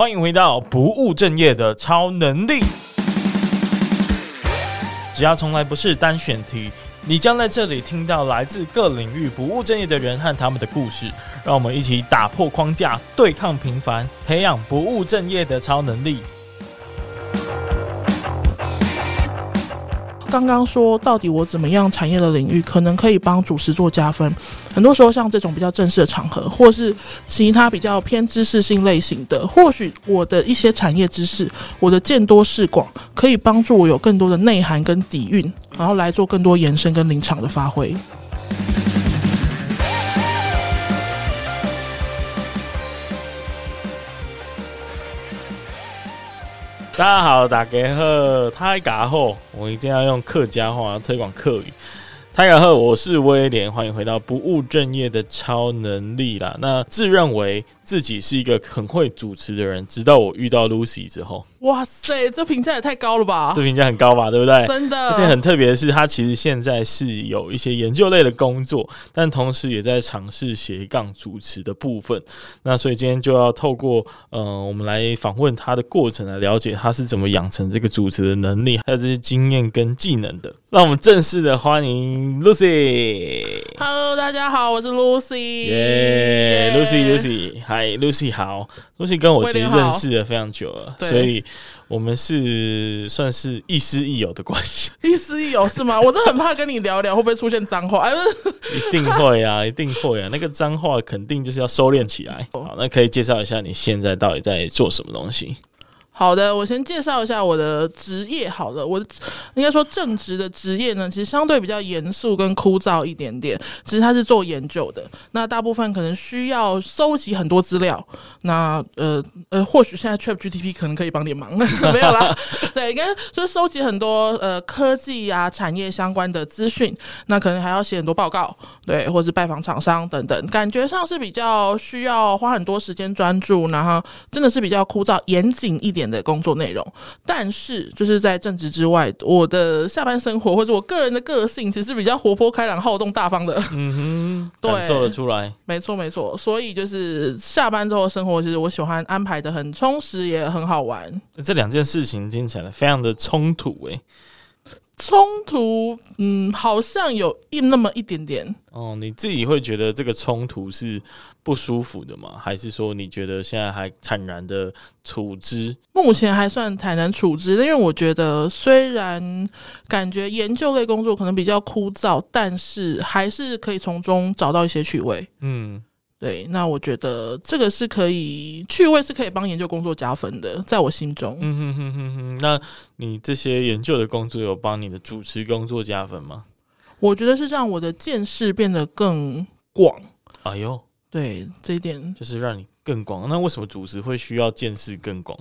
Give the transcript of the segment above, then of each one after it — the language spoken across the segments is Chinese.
欢迎回到不务正业的超能力。只要从来不是单选题，你将在这里听到来自各领域不务正业的人和他们的故事。让我们一起打破框架，对抗平凡，培养不务正业的超能力。刚刚说到底，我怎么样产业的领域可能可以帮主持做加分？很多时候，像这种比较正式的场合，或是其他比较偏知识性类型的，或许我的一些产业知识，我的见多识广，可以帮助我有更多的内涵跟底蕴，然后来做更多延伸跟临场的发挥。大家好，大家好，泰嘎后，我一定要用客家话推广客语。泰嘎后，我是威廉，欢迎回到不务正业的超能力啦。那自认为自己是一个很会主持的人，直到我遇到 Lucy 之后。哇塞，这评价也太高了吧！这评价很高吧，对不对？真的。而且很特别的是，他其实现在是有一些研究类的工作，但同时也在尝试斜杠主持的部分。那所以今天就要透过呃，我们来访问他的过程，来了解他是怎么养成这个主持的能力，还有这些经验跟技能的。让我们正式的欢迎 Lucy。Hello，大家好，我是 Lucy。耶，Lucy，Lucy，嗨，Lucy 好。Lucy 跟我其实认识了非常久了，所以我们是算是亦师亦友的关系。亦师亦友是吗？我真的很怕跟你聊聊会不会出现脏话。哎 一定会啊，一定会啊，那个脏话肯定就是要收敛起来。好，那可以介绍一下你现在到底在做什么东西？好的，我先介绍一下我的职业。好了，我应该说正职的职业呢，其实相对比较严肃跟枯燥一点点。其实它是做研究的，那大部分可能需要收集很多资料。那呃呃，或许现在 Chat GTP 可能可以帮点忙，没有啦。对，应该就是收集很多呃科技啊产业相关的资讯。那可能还要写很多报告，对，或是拜访厂商等等。感觉上是比较需要花很多时间专注，然后真的是比较枯燥严谨一点的工作内容，但是就是在正职之外，我的下班生活或者我个人的个性，其实比较活泼开朗、好动大方的。嗯哼，对，感受得出来。没错，没错。所以就是下班之后的生活，其实我喜欢安排的很充实，也很好玩。这两件事情听起来非常的冲突，诶。冲突，嗯，好像有一那么一点点。哦，你自己会觉得这个冲突是不舒服的吗？还是说你觉得现在还坦然的处之？目前还算坦然处之，因为我觉得虽然感觉研究类工作可能比较枯燥，但是还是可以从中找到一些趣味。嗯。对，那我觉得这个是可以趣味是可以帮研究工作加分的，在我心中。嗯哼哼哼哼。那你这些研究的工作有帮你的主持工作加分吗？我觉得是让我的见识变得更广。哎呦，对，这一点就是让你更广。那为什么主持会需要见识更广？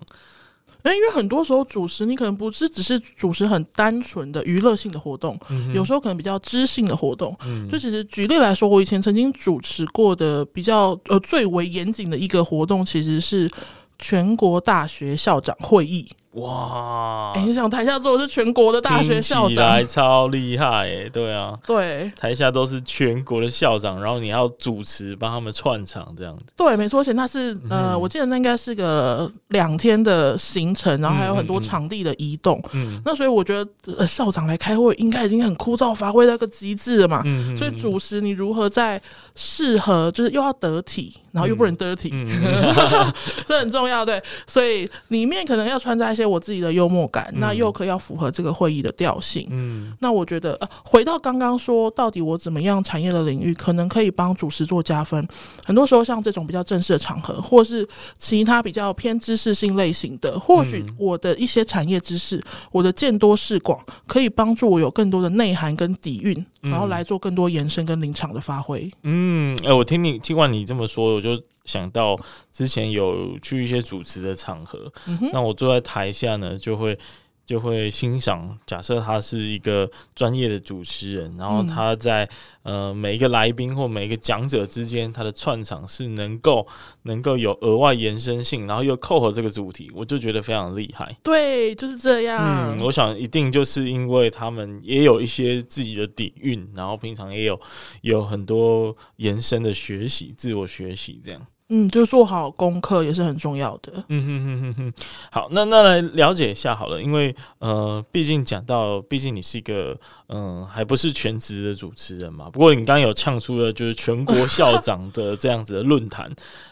因为很多时候主持，你可能不是只是主持很单纯的娱乐性的活动，嗯、有时候可能比较知性的活动。嗯、就其实举例来说，我以前曾经主持过的比较呃最为严谨的一个活动，其实是全国大学校长会议。哇！哎、欸，你想台下坐的是全国的大学校长，听起来超厉害哎！对啊，对，台下都是全国的校长，然后你要主持帮他们串场这样子。对，没错，而且那是呃，我记得那应该是个两天的行程，然后还有很多场地的移动。嗯，嗯，那所以我觉得、呃、校长来开会应该已经很枯燥乏味到一个极致了嘛。嗯，所以主持你如何在适合，就是又要得体，然后又不能得体，嗯嗯、这很重要。对，所以里面可能要穿插一些我自己的幽默感，那又可以要符合这个会议的调性。嗯，那我觉得，呃，回到刚刚说，到底我怎么样产业的领域可能可以帮主持做加分？很多时候，像这种比较正式的场合，或是其他比较偏知识性类型的，或许我的一些产业知识，我的见多识广，可以帮助我有更多的内涵跟底蕴，然后来做更多延伸跟临场的发挥。嗯，哎、欸，我听你听完你这么说，我就。想到之前有去一些主持的场合，嗯、那我坐在台下呢，就会就会欣赏。假设他是一个专业的主持人，然后他在、嗯、呃每一个来宾或每一个讲者之间，他的串场是能够能够有额外延伸性，然后又扣合这个主题，我就觉得非常厉害。对，就是这样。嗯，我想一定就是因为他们也有一些自己的底蕴，然后平常也有有很多延伸的学习、自我学习这样。嗯，就做好功课也是很重要的。嗯哼哼哼哼。好，那那来了解一下好了，因为呃，毕竟讲到，毕竟你是一个嗯、还不是全职的主持人嘛。不过你刚刚有呛出了就是全国校长的这样子的论坛，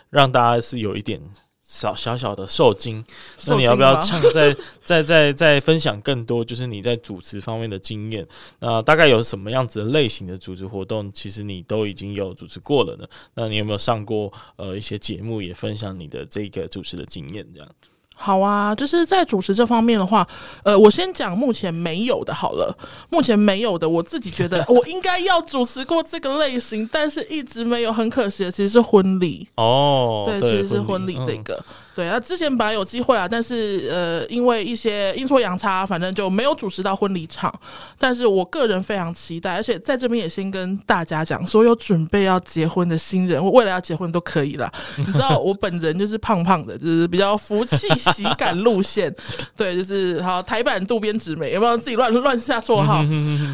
让大家是有一点。小小小的受精，那你要不要唱再再再再分享更多？就是你在主持方面的经验，那大概有什么样子的类型的主持活动？其实你都已经有主持过了呢。那你有没有上过呃一些节目，也分享你的这个主持的经验？这样。好啊，就是在主持这方面的话，呃，我先讲目前没有的好了。目前没有的，我自己觉得 我应该要主持过这个类型，但是一直没有，很可惜的，其实是婚礼哦，对，其实是婚礼这个。嗯对啊，之前本来有机会啊，但是呃，因为一些阴错阳差，反正就没有主持到婚礼场。但是我个人非常期待，而且在这边也先跟大家讲，所有准备要结婚的新人，我未来要结婚都可以了。你知道我本人就是胖胖的，就是比较福气喜感路线。对，就是好台版渡边直美，有没有自己乱乱下绰号？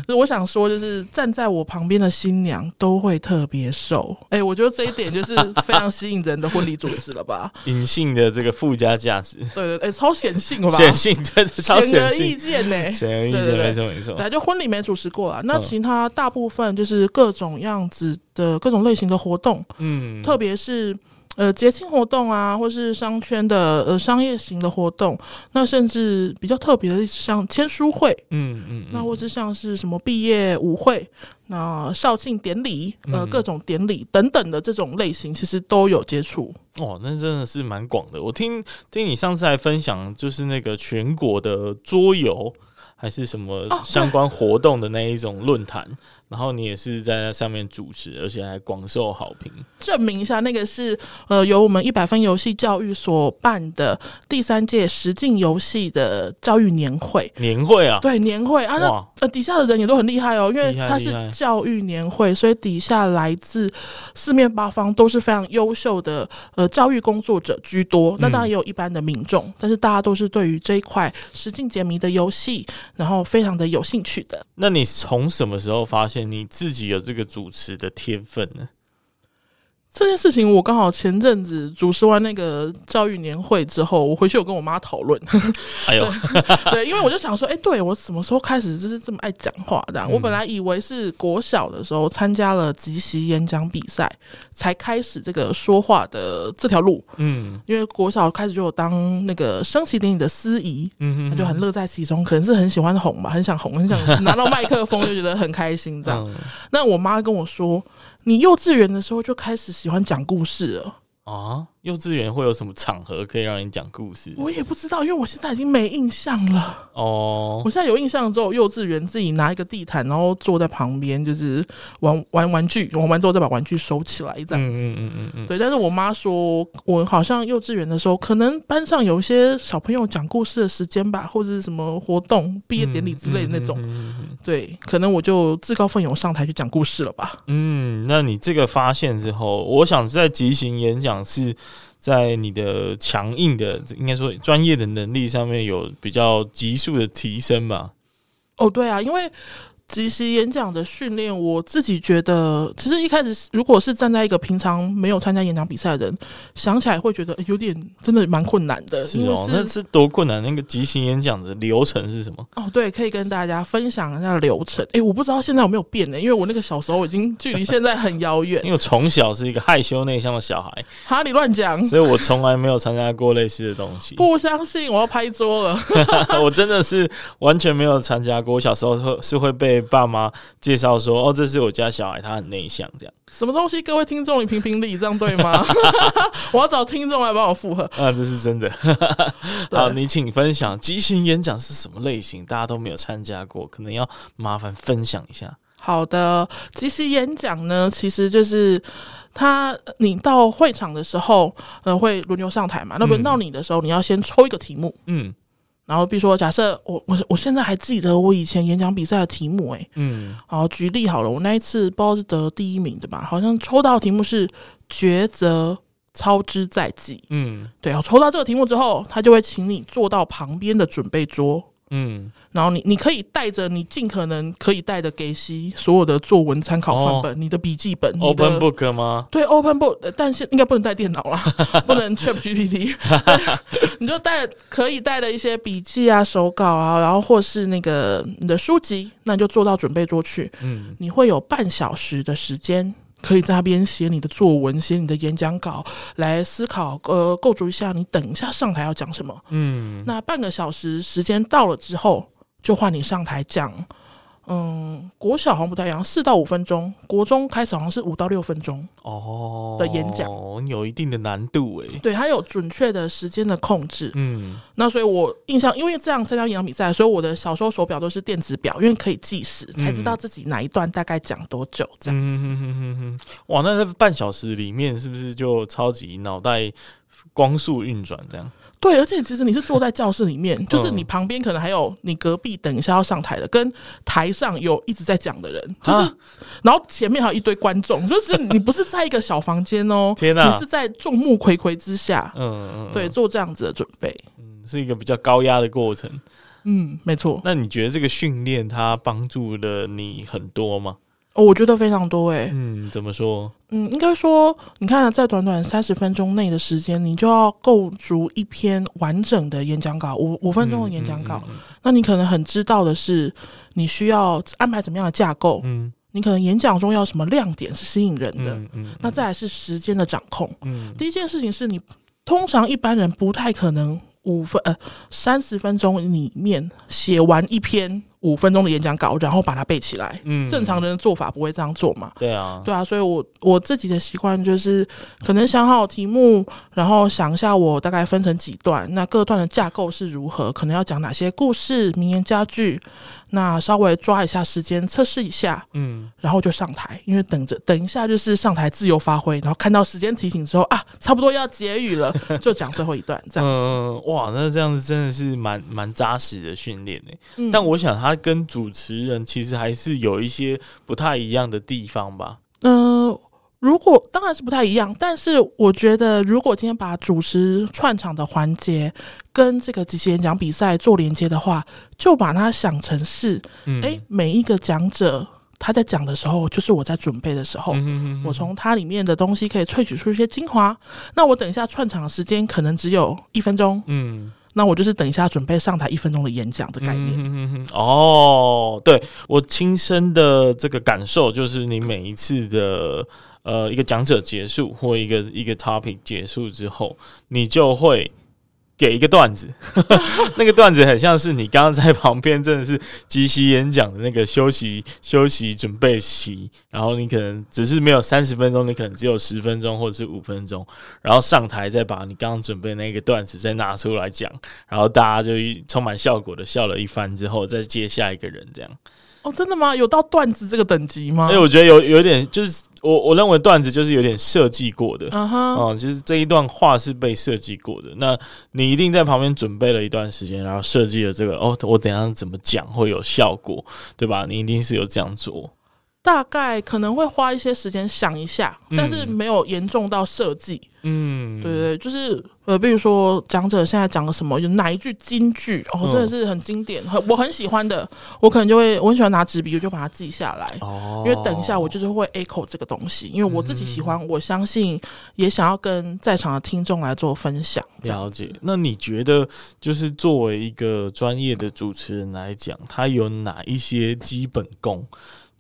就我想说，就是站在我旁边的新娘都会特别瘦。哎、欸，我觉得这一点就是非常吸引人的婚礼主持了吧？隐性的。这个附加价值，对对对，超显性吧？显性，对，超显性。显而易见呢，显而易见，没错没错。对，就婚礼没主持过啊，那其他大部分就是各种样子的各种类型的活动，嗯，特别是。呃，节庆活动啊，或是商圈的呃商业型的活动，那甚至比较特别的，像签书会，嗯嗯，嗯，那或是像是什么毕业舞会，那校庆典礼，呃，各种典礼等等的这种类型，其实都有接触。哦，那真的是蛮广的。我听听你上次还分享，就是那个全国的桌游。还是什么相关活动的那一种论坛，然后你也是在那上面主持，而且还广受好评。证明一下，那个是呃由我们一百分游戏教育所办的第三届实境游戏的教育年会。年会啊，对年会啊，那呃底下的人也都很厉害哦，因为它是教育年会，所以底下来自四面八方都是非常优秀的呃教育工作者居多。那当然也有一般的民众，嗯，但是大家都是对于这一块实境解谜的游戏。然后非常的有兴趣的。那你从什么时候发现你自己有这个主持的天分呢？这件事情我刚好前阵子主持完那个教育年会之后，我回去有跟我妈讨论。哎呦，对，因为我就想说，哎、欸，对我什么时候开始就是这么爱讲话的？我本来以为是国小的时候参加了即席演讲比赛，才开始这个说话的这条路。嗯，因为国小开始就有当那个升旗典礼的司仪，嗯哼，就很乐在其中，可能是很喜欢哄吧，很想哄，很想拿到麦克风，就觉得很开心这样。那我妈跟我说。你幼稚园的时候就开始喜欢讲故事了啊？幼稚园会有什么场合可以让你讲故事？我也不知道，因为我现在已经没印象了。哦，我现在有印象之后，幼稚园自己拿一个地毯，然后坐在旁边，就是玩玩玩具，玩完之后再把玩具收起来，这样子。嗯嗯嗯嗯对，但是我妈说，我好像幼稚园的时候，可能班上有一些小朋友讲故事的时间吧，或者是什么活动、毕业典礼之类的那种。对，可能我就自告奋勇上台去讲故事了吧。嗯，那你这个发现之后，我想在即兴演讲是。在你的强硬的，应该说专业的能力上面有比较急速的提升吧？哦，对啊，因为。即席演讲的训练，我自己觉得，其实一开始如果是站在一个平常没有参加演讲比赛的人，想起来会觉得有点真的蛮困难的。是哦，是那是多困难？那个即席演讲的流程是什么？哦，对，可以跟大家分享一下流程。哎，我不知道现在有没有变呢？因为我那个小时候已经距离现在很遥远。因为我从小是一个害羞内向的小孩。哈，你乱讲！所以我从来没有参加过类似的东西。不相信，我要拍桌了。我真的是完全没有参加过。我小时候会是会被爸妈。介绍说：“哦，这是我家小孩，他很内向，这样什么东西？各位听众，你评评理，这样对吗？我要找听众来帮我附和。啊，这是真的。好，你请分享即兴演讲是什么类型？大家都没有参加过，可能要麻烦分享一下。好的，即兴演讲呢，其实就是他，你到会场的时候，呃，会轮流上台嘛。那轮到你的时候，嗯、你要先抽一个题目，嗯。”然后，比如说，假设我我我现在还记得我以前演讲比赛的题目，欸，哎，嗯，好，举例好了，我那一次不知道是得第一名的吧？好像抽到题目是抉择操之在即，嗯，对，我抽到这个题目之后，他就会请你坐到旁边的准备桌，嗯，然后你你可以带着你尽可能可以带的给息所有的作文参考范本，哦、你的笔记本，Open Book 吗？对，Open Book，但是应该不能带电脑啦，不能 Chat GPT，你就带可以带的一些笔记啊、手稿啊，然后或是那个你的书籍，那你就做到准备桌去，嗯，你会有半小时的时间。可以在那边写你的作文，写你的演讲稿，来思考，呃，构筑一下你等一下上台要讲什么。嗯，那半个小时时间到了之后，就换你上台讲。嗯，国小好像不太一样，四到五分钟；国中开始好像是五到六分钟哦的演讲，哦，有一定的难度诶。对，它有准确的时间的控制。嗯，那所以我印象，因为这样参加演讲比赛，所以我的小时候手表都是电子表，因为可以计时，才知道自己哪一段大概讲多久这样子。嗯哼哼哼哼。哇，那在半小时里面是不是就超级脑袋光速运转这样？对，而且其实你是坐在教室里面，就是你旁边可能还有你隔壁等一下要上台的，跟台上有一直在讲的人，就是，然后前面还有一堆观众，就是 你不是在一个小房间哦，天哪，你是在众目睽睽之下，嗯嗯，对，做这样子的准备，嗯，是一个比较高压的过程，嗯，没错。那你觉得这个训练它帮助了你很多吗？哦，我觉得非常多诶。嗯，怎么说？嗯，应该说，你看，在短短三十分钟内的时间，你就要构筑一篇完整的演讲稿，五五分钟的演讲稿。嗯嗯嗯、那你可能很知道的是，你需要安排怎么样的架构？嗯，你可能演讲中要什么亮点是吸引人的？那再来是时间的掌控。嗯，第一件事情是你通常一般人不太可能五分呃三十分钟里面写完一篇。五分钟的演讲稿，然后把它背起来。嗯，正常人的做法不会这样做嘛？对啊，对啊，所以我我自己的习惯就是，可能想好题目，然后想一下我大概分成几段，那各段的架构是如何，可能要讲哪些故事、名言佳句，那稍微抓一下时间，测试一下，嗯，然后就上台，因为等着等一下就是上台自由发挥，然后看到时间提醒之后啊，差不多要结语了，就讲最后一段这样子。嗯，哇，那这样子真的是蛮蛮扎实的训练呢。嗯，但我想他。跟主持人其实还是有一些不太一样的地方吧。嗯、呃，如果当然是不太一样，但是我觉得，如果今天把主持串场的环节跟这个即席演讲比赛做连接的话，就把它想成是，哎、嗯欸，每一个讲者他在讲的时候，就是我在准备的时候，嗯、哼哼哼我从它里面的东西可以萃取出一些精华。那我等一下串场的时间可能只有一分钟，嗯。那我就是等一下准备上台一分钟的演讲的概念。嗯、哦，对，我亲身的这个感受就是，你每一次的呃一个讲者结束或一个一个 topic 结束之后，你就会。给一个段子，那个段子很像是你刚刚在旁边，真的是即席演讲的那个休息休息准备期，然后你可能只是没有三十分钟，你可能只有十分钟或者是五分钟，然后上台再把你刚刚准备那个段子再拿出来讲，然后大家就充满效果的笑了一番之后，再接下一个人这样。哦，真的吗？有到段子这个等级吗？哎，我觉得有有点，就是我我认为段子就是有点设计过的，啊。哈，哦，就是这一段话是被设计过的。那你一定在旁边准备了一段时间，然后设计了这个，哦，我等一下怎么讲会有效果，对吧？你一定是有这样做。大概可能会花一些时间想一下，但是没有严重到设计。嗯，对对，就是呃，比如说讲者现在讲了什么，有哪一句金句哦，真的是很经典，很我很喜欢的，我可能就会我很喜欢拿纸笔，我就把它记下来。哦，因为等一下我就是会 echo 这个东西，因为我自己喜欢，我相信也想要跟在场的听众来做分享。了解。那你觉得，就是作为一个专业的主持人来讲，他有哪一些基本功？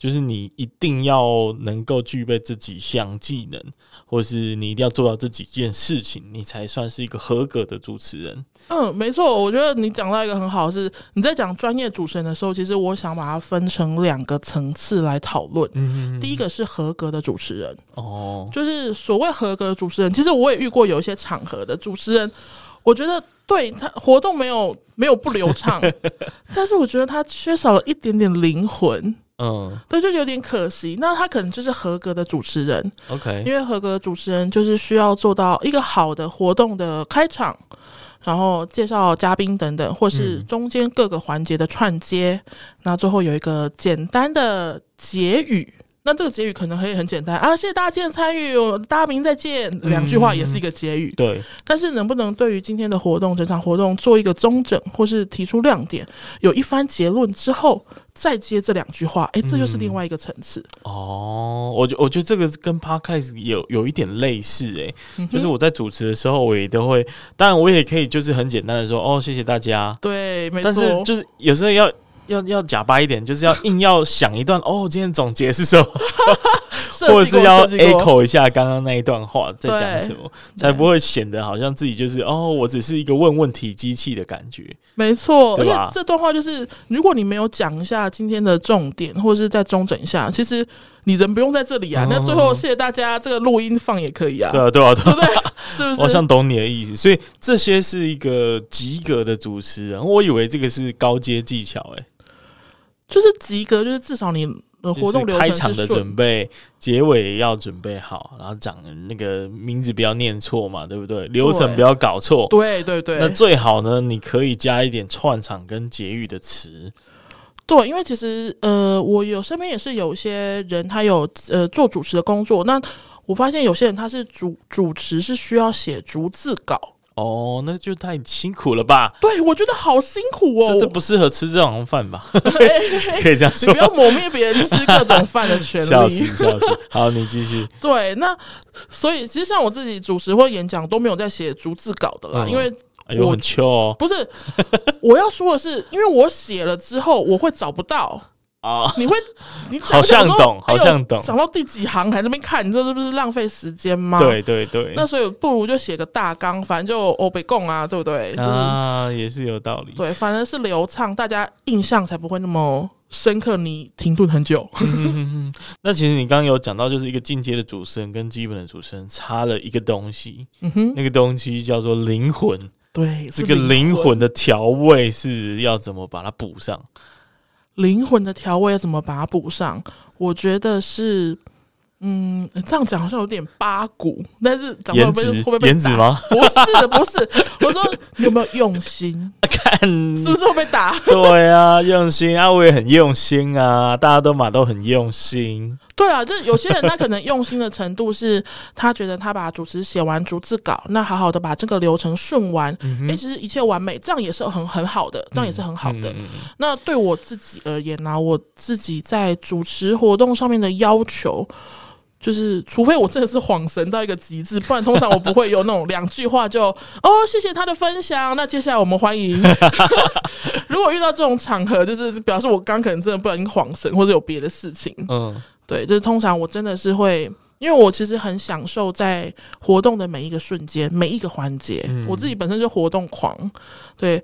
就是你一定要能够具备这几项技能，或是你一定要做到这几件事情，你才算是一个合格的主持人。嗯，没错，我觉得你讲到一个很好的是，你在讲专业主持人的时候，其实我想把它分成两个层次来讨论。嗯，第一个是合格的主持人，哦，就是所谓合格的主持人，其实我也遇过有一些场合的主持人，我觉得对他活动没有没有不流畅，但是我觉得他缺少了一点点灵魂。嗯，对，就有点可惜。那他可能就是合格的主持人，OK。因为合格的主持人就是需要做到一个好的活动的开场，然后介绍嘉宾等等，或是中间各个环节的串接，嗯、那最后有一个简单的结语。那这个结语可能可以很简单啊，谢谢大家今天参与，大家明天再见，两句话也是一个结语。嗯、对，但是能不能对于今天的活动，整场活动做一个中整，或是提出亮点，有一番结论之后，再接这两句话，哎、欸，这就是另外一个层次、嗯。哦，我觉我觉得这个跟 Podcast 有有一点类似、欸，哎、嗯，就是我在主持的时候，我也都会，当然我也可以就是很简单的说，哦，谢谢大家。对，没错。但是就是有时候要。要要假掰一点，就是要硬要想一段哦，今天总结是什么，或者是要 echo 一下刚刚那一段话在讲什么，才不会显得好像自己就是哦，我只是一个问问题机器的感觉。没错，而且这段话就是，如果你没有讲一下今天的重点，或者是再中整一下，其实你人不用在这里啊。那最后谢谢大家，这个录音放也可以啊。对啊，对啊，对，对不对？是不是？我好像懂你的意思，所以这些是一个及格的主持人，我以为这个是高阶技巧，哎。就是及格，就是至少你的活动流程开场的准备，结尾要准备好，然后讲那个名字不要念错嘛，对不对？流程不要搞错，对对对。那最好呢，你可以加一点串场跟结语的词。对，因为其实呃，我有身边也是有一些人，他有呃做主持的工作，那我发现有些人他是主主持是需要写逐字稿。哦，那就太辛苦了吧？对，我觉得好辛苦哦。这这不适合吃这种饭吧？欸、可以这样说。你不要抹灭别人吃各种饭的权利。笑死，笑死。好，你继续。对，那所以其实像我自己主持或演讲都没有在写逐字稿的啦，嗯、因为我、哎、很糗哦。不是，我要说的是，因为我写了之后我会找不到。啊！你会，你好像懂，好像懂。讲到第几行还在那边看，你这是不是浪费时间吗？对对对。那所以不如就写个大纲，反正就欧北共啊，对不对？啊，也是有道理。对，反正是流畅，大家印象才不会那么深刻。你停顿很久。那其实你刚刚有讲到，就是一个进阶的主持人跟基本的主持人差了一个东西。嗯哼，那个东西叫做灵魂。对，这个灵魂的调味是要怎么把它补上？灵魂的调味要怎么把它补上？我觉得是，嗯，这样讲好像有点八股，但是讲会不会会不会被打？吗？不是，不是，我说你有没有用心？看是不是会被打？对啊，用心啊，我也很用心啊，大家都嘛都很用心。对啊，就是有些人他可能用心的程度是，他觉得他把主持写完逐字稿，那好好的把这个流程顺完，哎、嗯欸，其实一切完美，这样也是很很好的，这样也是很好的。嗯、那对我自己而言呢、啊，我自己在主持活动上面的要求，就是除非我真的是恍神到一个极致，不然通常我不会有那种两句话就 哦，谢谢他的分享。那接下来我们欢迎。如果遇到这种场合，就是表示我刚可能真的不小心恍神，或者有别的事情。嗯。对，就是通常我真的是会，因为我其实很享受在活动的每一个瞬间、每一个环节。嗯、我自己本身就活动狂，对，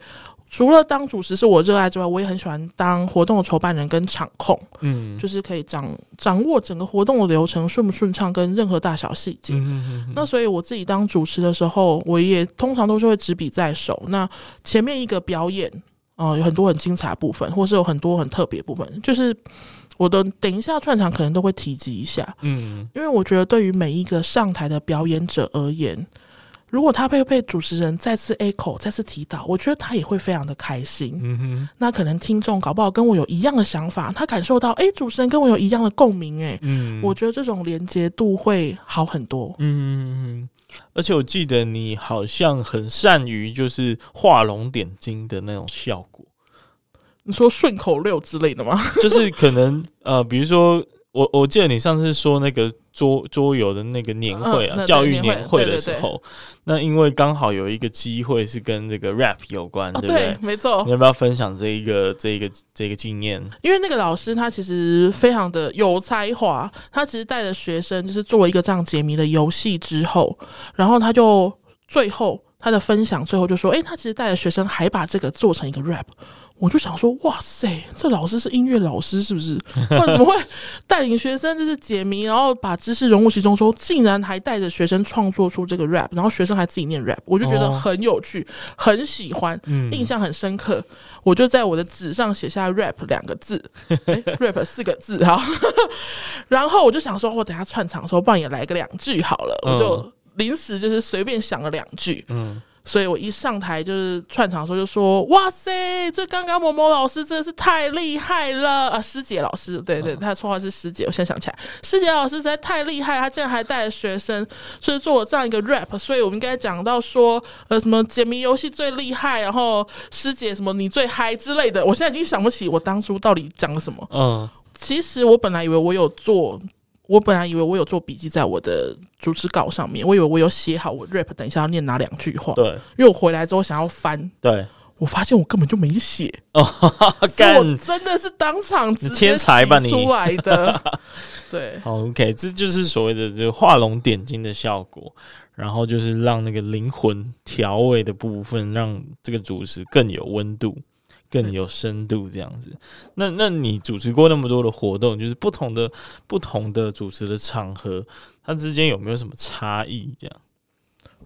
除了当主持是我热爱之外，我也很喜欢当活动的筹办人跟场控。嗯，就是可以掌掌握整个活动的流程顺不顺畅，跟任何大小细节。那所以我自己当主持的时候，我也通常都是会执笔在手。那前面一个表演，哦、呃，有很多很精彩的部分，或是有很多很特别的部分，就是。我的等一下串场可能都会提及一下，嗯，因为我觉得对于每一个上台的表演者而言，如果他被被主持人再次 echo 再次提到，我觉得他也会非常的开心。嗯哼，那可能听众搞不好跟我有一样的想法，他感受到哎、欸，主持人跟我有一样的共鸣，哎，嗯，我觉得这种连接度会好很多。嗯，而且我记得你好像很善于就是画龙点睛的那种效果。你说顺口溜之类的吗？就是可能呃，比如说我我记得你上次说那个桌桌游的那个年会啊，嗯、教育年会的时候，那因为刚好有一个机会是跟这个 rap 有关，哦、对不对？没错。你要不要分享这一个这一个这个经验？因为那个老师他其实非常的有才华，他其实带着学生就是做了一个这样解谜的游戏之后，然后他就最后他的分享最后就说：“哎，他其实带着学生还把这个做成一个 rap。”我就想说，哇塞，这老师是音乐老师是不是？或者怎么会带领学生就是解谜，然后把知识融入其中，说竟然还带着学生创作出这个 rap，然后学生还自己念 rap，我就觉得很有趣，哦、很喜欢，嗯、印象很深刻。我就在我的纸上写下 rap 两个字，欸、rap 四个字，哈，然后我就想说，我等下串场的时候，不然也来个两句好了，嗯、我就临时就是随便想了两句，嗯。所以我一上台就是串场的时候就说：“哇塞，这刚刚某某老师真的是太厉害了啊！”师姐老师，对对，他绰号是师姐，我现在想起来，师姐老师实在太厉害，他竟然还带着学生，所以做我这样一个 rap。所以我们应该讲到说，呃，什么解谜游戏最厉害，然后师姐什么你最嗨之类的。我现在已经想不起我当初到底讲了什么。嗯，其实我本来以为我有做。我本来以为我有做笔记在我的主持稿上面，我以为我有写好我 rap 等一下要念哪两句话。对，因为我回来之后想要翻，对，我发现我根本就没写。哦，干，我真的是当场直接天才吧你出来的。对，好，OK，这就是所谓的这个画龙点睛的效果，然后就是让那个灵魂调味的部分，让这个主持更有温度。更有深度这样子，那那你主持过那么多的活动，就是不同的不同的主持的场合，它之间有没有什么差异？这样？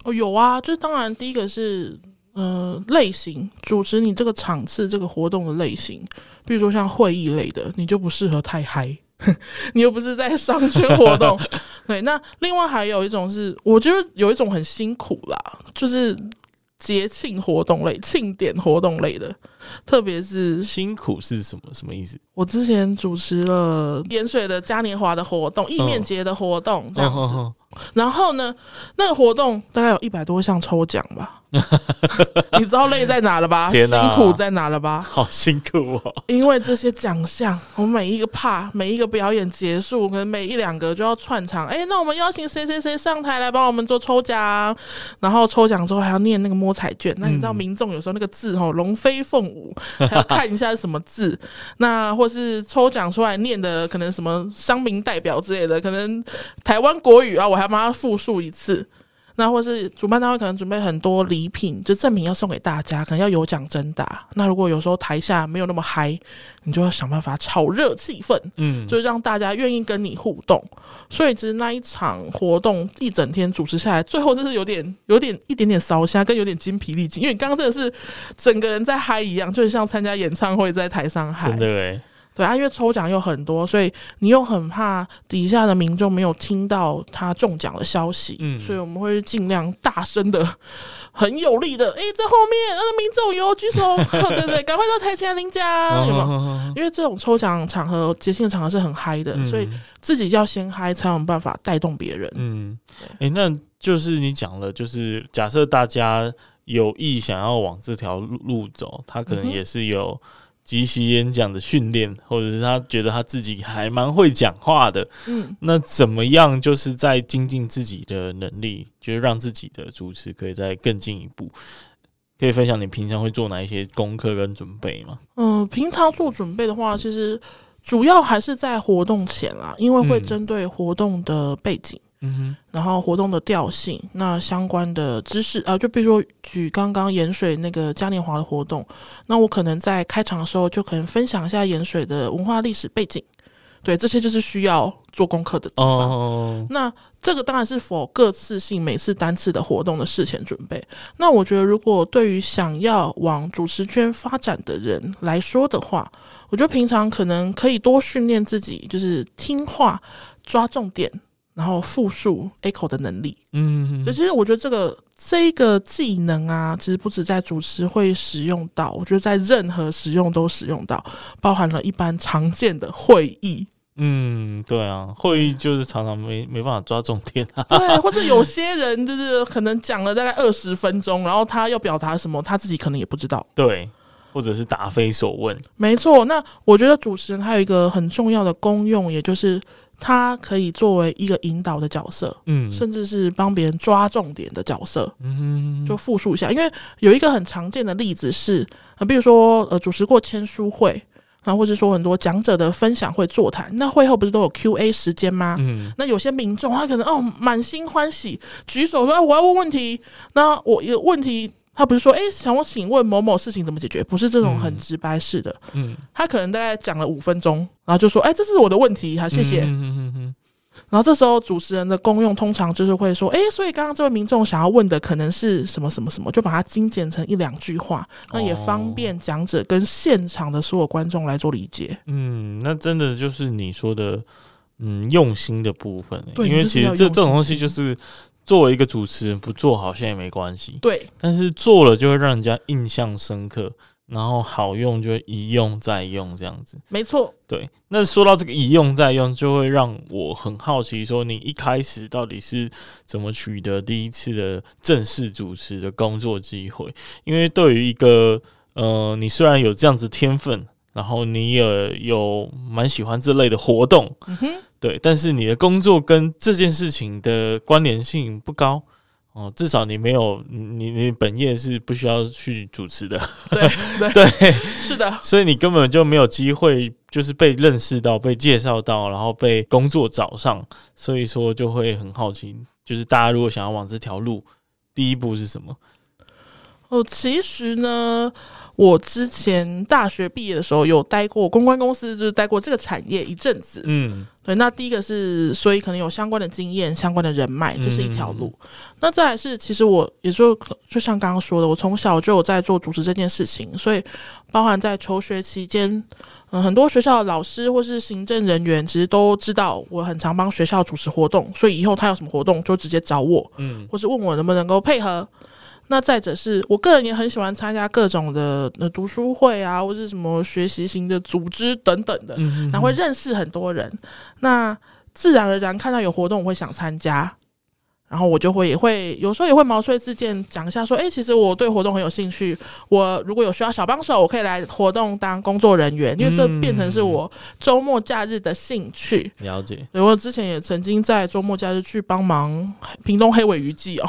哦，有啊，就是当然第一个是呃类型，主持你这个场次这个活动的类型，比如说像会议类的，你就不适合太嗨，你又不是在商圈活动。对，那另外还有一种是，我觉得有一种很辛苦啦，就是。节庆活动类、庆典活动类的，特别是辛苦是什么？什么意思？我之前主持了盐水的嘉年华的活动、意面节的活动，这样子。哦。然后呢，那个活动大概有一百多项抽奖吧。你知道累在哪了吧？天啊，辛苦在哪了吧？好辛苦哦！因为这些奖项，我们每一个 part，每一个表演结束，可能每一两个就要串场。哎，那我们邀请谁谁谁上台来帮我们做抽奖，然后抽奖之后还要念那个摸彩卷。那你知道民众有时候那个字吼龙飞凤舞，还要看一下是什么字。那或是抽奖出来念的可能什么乡民代表之类的，可能台湾国语啊，我还帮他复述一次。那或是主办单位可能准备很多礼品，就赠品要送给大家，可能要有奖征答。那如果有时候台下没有那么嗨，你就要想办法炒热气氛，嗯，就让大家愿意跟你互动。所以其实那一场活动一整天主持下来，最后就是有点、有点一点点烧香，跟有点精疲力尽，因为你刚刚真的是整个人在嗨一样，就像参加演唱会在台上嗨。真的欸。对啊，因为抽奖又很多，所以你又很怕底下的民众没有听到他中奖的消息，嗯，所以我们会尽量大声的、很有力的，哎，在后面，呃，民众有举手，对 对对，赶快到台前领奖，有没有？因为这种抽奖场合、节庆场合是很嗨的，所以自己要先嗨，才有办法带动别人。嗯，哎，那就是你讲了，就是假设大家有意想要往这条路走，他可能也是有。即席演讲的训练，或者是他觉得他自己还蛮会讲话的，嗯，那怎么样就是在精进自己的能力，就是让自己的主持可以再更进一步？可以分享你平常会做哪一些功课跟准备吗？嗯，平常做准备的话，其实主要还是在活动前啦，因为会针对活动的背景。嗯嗯哼，然后活动的调性，那相关的知识啊，就比如说举刚刚盐水那个嘉年华的活动，那我可能在开场的时候就可能分享一下盐水的文化历史背景，对，这些就是需要做功课的地方。哦，那这个当然是 for 各次性每次单次的活动的事前准备。那我觉得，如果对于想要往主持圈发展的人来说的话，我觉得平常可能可以多训练自己，就是听话、抓重点。然后复述 echo 的能力，嗯，其实我觉得这个这个技能啊，其实不止在主持会使用到，我觉得在任何使用都使用到，包含了一般常见的会议。嗯，对啊，会议就是常常没没办法抓重点啊，对，或者有些人就是可能讲了大概二十分钟，然后他要表达什么，他自己可能也不知道，对，或者是答非所问。没错，那我觉得主持人还有一个很重要的功用，也就是。他可以作为一个引导的角色，嗯，甚至是帮别人抓重点的角色，嗯，就复述一下。因为有一个很常见的例子是，啊，比如说呃，主持过签书会啊，或者说很多讲者的分享会座谈，那会后不是都有 Q&A 时间吗？嗯，那有些民众他可能哦满心欢喜举手说，哎，我要问问题，那我有问题。他不是说，哎、欸，想我请问某某事情怎么解决？不是这种很直白式的。嗯，他可能大概讲了五分钟，然后就说，哎、欸，这是我的问题，好，谢谢。嗯嗯嗯嗯。然后这时候主持人的功用通常就是会说，哎、欸，所以刚刚这位民众想要问的可能是什么什么什么，就把它精简成一两句话，那也方便讲者跟现场的所有观众来做理解。嗯，那真的就是你说的，嗯，用心的部分。对，因为其实这这种东西就是。作为一个主持人，不做好像也没关系。对，但是做了就会让人家印象深刻，然后好用就会一用再用这样子。没错。对，那说到这个一用再用，就会让我很好奇，说你一开始到底是怎么取得第一次的正式主持的工作机会？因为对于一个呃，你虽然有这样子天分，然后你也有蛮喜欢这类的活动，嗯哼。对，但是你的工作跟这件事情的关联性不高哦，至少你没有你你本业是不需要去主持的，对对，对是的，所以你根本就没有机会，就是被认识到、被介绍到，然后被工作找上，所以说就会很好奇，就是大家如果想要往这条路，第一步是什么？哦，其实呢。我之前大学毕业的时候有待过公关公司，就是待过这个产业一阵子。嗯，对。那第一个是，所以可能有相关的经验、相关的人脉，这是一条路。嗯、那再来是，其实我也就就像刚刚说的，我从小就有在做主持这件事情，所以包含在求学期间，嗯，很多学校的老师或是行政人员其实都知道我很常帮学校主持活动，所以以后他有什么活动就直接找我，嗯，或是问我能不能够配合。那再者是我个人也很喜欢参加各种的呃读书会啊，或者什么学习型的组织等等的，然后会认识很多人。那自然而然看到有活动，我会想参加。然后我就会也会有时候也会毛遂自荐讲一下说，哎，其实我对活动很有兴趣。我如果有需要小帮手，我可以来活动当工作人员，因为这变成是我周末假日的兴趣。了解。对，我之前也曾经在周末假日去帮忙屏东黑尾鱼季哦，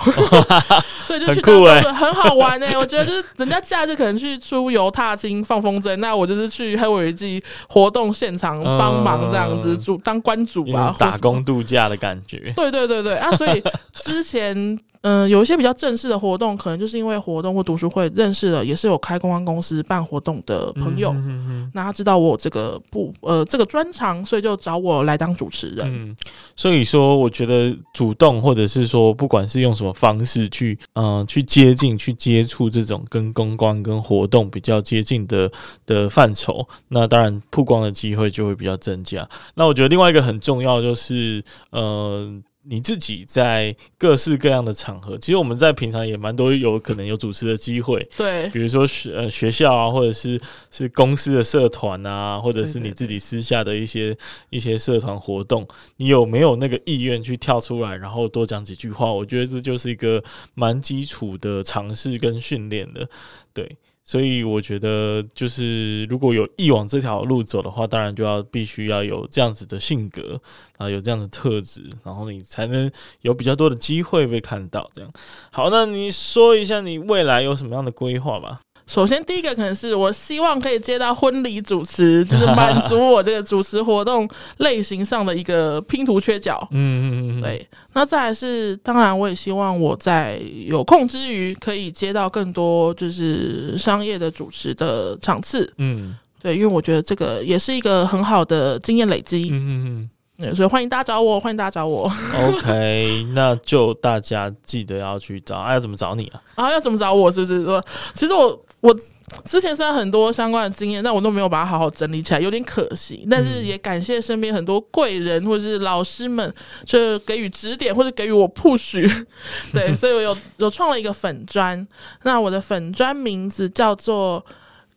对，就去当工作，很，很好玩哎。我觉得就是人家假日可能去出游踏青放风筝，那我就是去黑尾鱼季活动现场帮忙这样子，主当关主啊，打工度假的感觉。对对对对啊，所以。之前，嗯、呃，有一些比较正式的活动，可能就是因为活动或读书会认识了，也是有开公关公司办活动的朋友。嗯、哼哼，那他知道我这个不，呃，这个专长，所以就找我来当主持人。嗯，所以说，我觉得主动或者是说，不管是用什么方式去，嗯、呃，去接近、去接触这种跟公关、跟活动比较接近的的范畴，那当然曝光的机会就会比较增加。那我觉得另外一个很重要就是，呃。你自己在各式各样的场合，其实我们在平常也蛮多有可能有主持的机会，对，比如说学呃学校啊，或者是是公司的社团啊，或者是你自己私下的一些一些社团活动，你有没有那个意愿去跳出来，然后多讲几句话？我觉得这就是一个蛮基础的尝试跟训练的，对。所以我觉得，就是如果有意往这条路走的话，当然就要必须要有这样子的性格啊，有这样的特质，然后你才能有比较多的机会被看到。这样，好，那你说一下你未来有什么样的规划吧？首先，第一个可能是我希望可以接到婚礼主持，就是满足我这个主持活动类型上的一个拼图缺角。嗯嗯嗯，对。那再来是，当然我也希望我在有空之余可以接到更多就是商业的主持的场次。嗯，对，因为我觉得这个也是一个很好的经验累积。嗯嗯嗯。对，所以欢迎大家找我，欢迎大家找我。OK，那就大家记得要去找，啊，要怎么找你啊？啊，要怎么找我？是不是说，其实我我之前虽然很多相关的经验，但我都没有把它好好整理起来，有点可惜。但是也感谢身边很多贵人或者是老师们，就给予指点或者给予我 push。对，所以我有有创了一个粉砖，那我的粉砖名字叫做。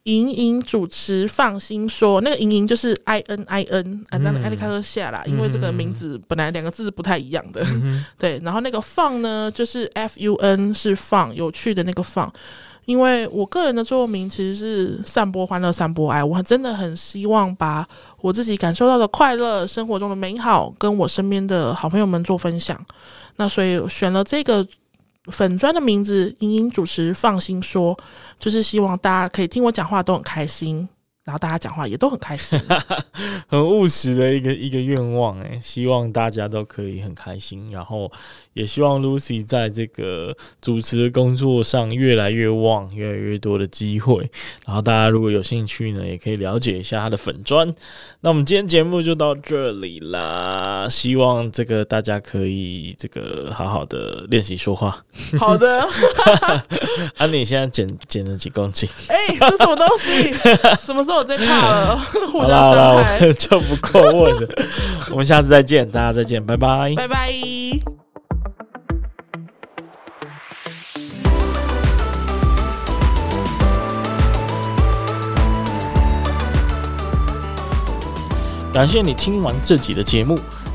莹莹主持，放心说，那个莹莹就是 I N I N，啊，咱们艾利开个下啦，因为这个名字本来两个字是不太一样的，嗯、对。然后那个放呢，就是 F U N 是放，有趣的那个放。因为我个人的座右铭其实是散播欢乐，散播爱。我真的很希望把我自己感受到的快乐、生活中的美好，跟我身边的好朋友们做分享。那所以选了这个。粉砖的名字，莹莹主持，放心说，就是希望大家可以听我讲话都很开心。然后大家讲话也都很开心，很务实的一个一个愿望哎，希望大家都可以很开心，然后也希望 Lucy 在这个主持的工作上越来越旺，越来越多的机会。然后大家如果有兴趣呢，也可以了解一下他的粉砖。那我们今天节目就到这里啦，希望这个大家可以这个好好的练习说话。好的，啊，你现在减减了几公斤？哎、欸，这什么东西？什么时候？我最怕了，互相伤害就不过问了。我们下次再见，大家再见，拜拜，拜拜。感谢你听完这集的节目。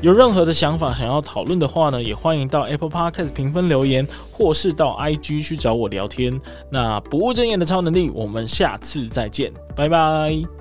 有任何的想法想要讨论的话呢，也欢迎到 Apple Podcast 评分留言，或是到 IG 去找我聊天。那不务正业的超能力，我们下次再见，拜拜。